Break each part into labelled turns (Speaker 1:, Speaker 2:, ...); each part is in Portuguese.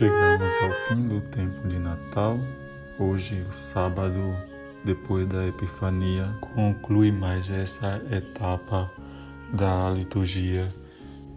Speaker 1: Chegamos ao fim do tempo de Natal. Hoje, o sábado, depois da Epifania, conclui mais essa etapa da liturgia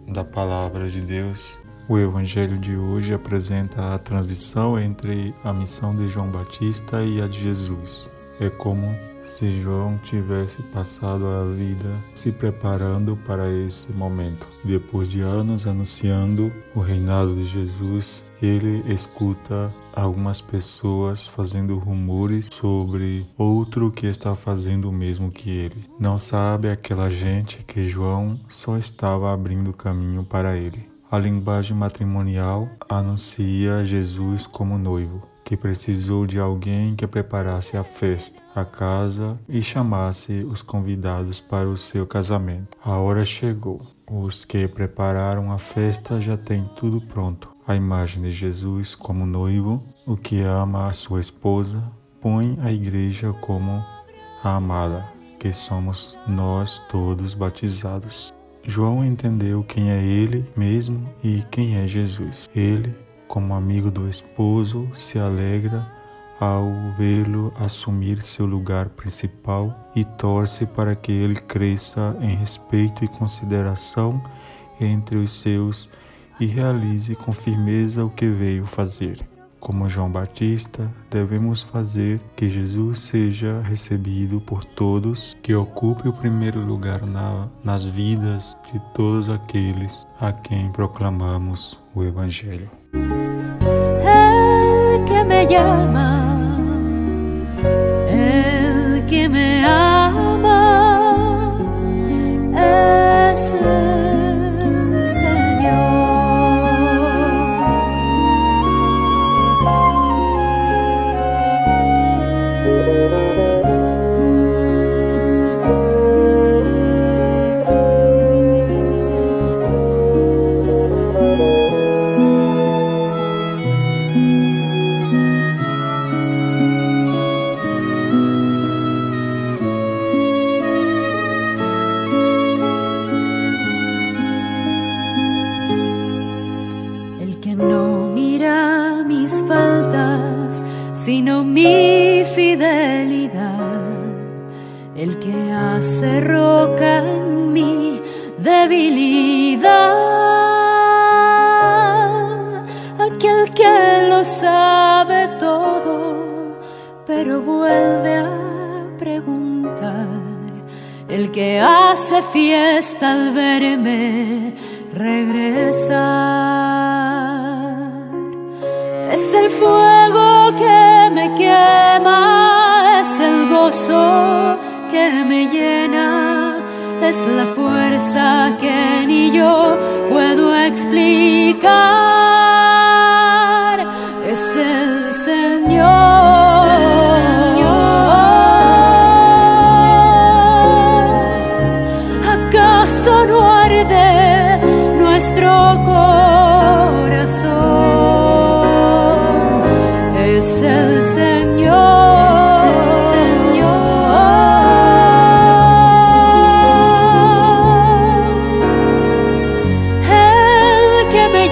Speaker 1: da Palavra de Deus. O Evangelho de hoje apresenta a transição entre a missão de João Batista e a de Jesus. É como se João tivesse passado a vida se preparando para esse momento. Depois de anos anunciando o reinado de Jesus, ele escuta algumas pessoas fazendo rumores sobre outro que está fazendo o mesmo que ele. Não sabe aquela gente que João só estava abrindo caminho para ele. A linguagem matrimonial anuncia Jesus como noivo que precisou de alguém que preparasse a festa, a casa e chamasse os convidados para o seu casamento. A hora chegou. Os que prepararam a festa já têm tudo pronto. A imagem de Jesus como noivo, o que ama a sua esposa, põe a igreja como a amada, que somos nós todos batizados. João entendeu quem é ele mesmo e quem é Jesus. Ele como amigo do esposo, se alegra ao vê-lo assumir seu lugar principal e torce para que ele cresça em respeito e consideração entre os seus e realize com firmeza o que veio fazer. Como João Batista, devemos fazer que Jesus seja recebido por todos, que ocupe o primeiro lugar na, nas vidas de todos aqueles a quem proclamamos o Evangelho.
Speaker 2: El que me sino mi fidelidad. El que hace roca en mi debilidad. Aquel que lo sabe todo, pero vuelve a preguntar. El que hace fiesta al verme regresar. Es el fuego que me quema, es el gozo que me llena, es la fuerza que ni yo puedo explicar. El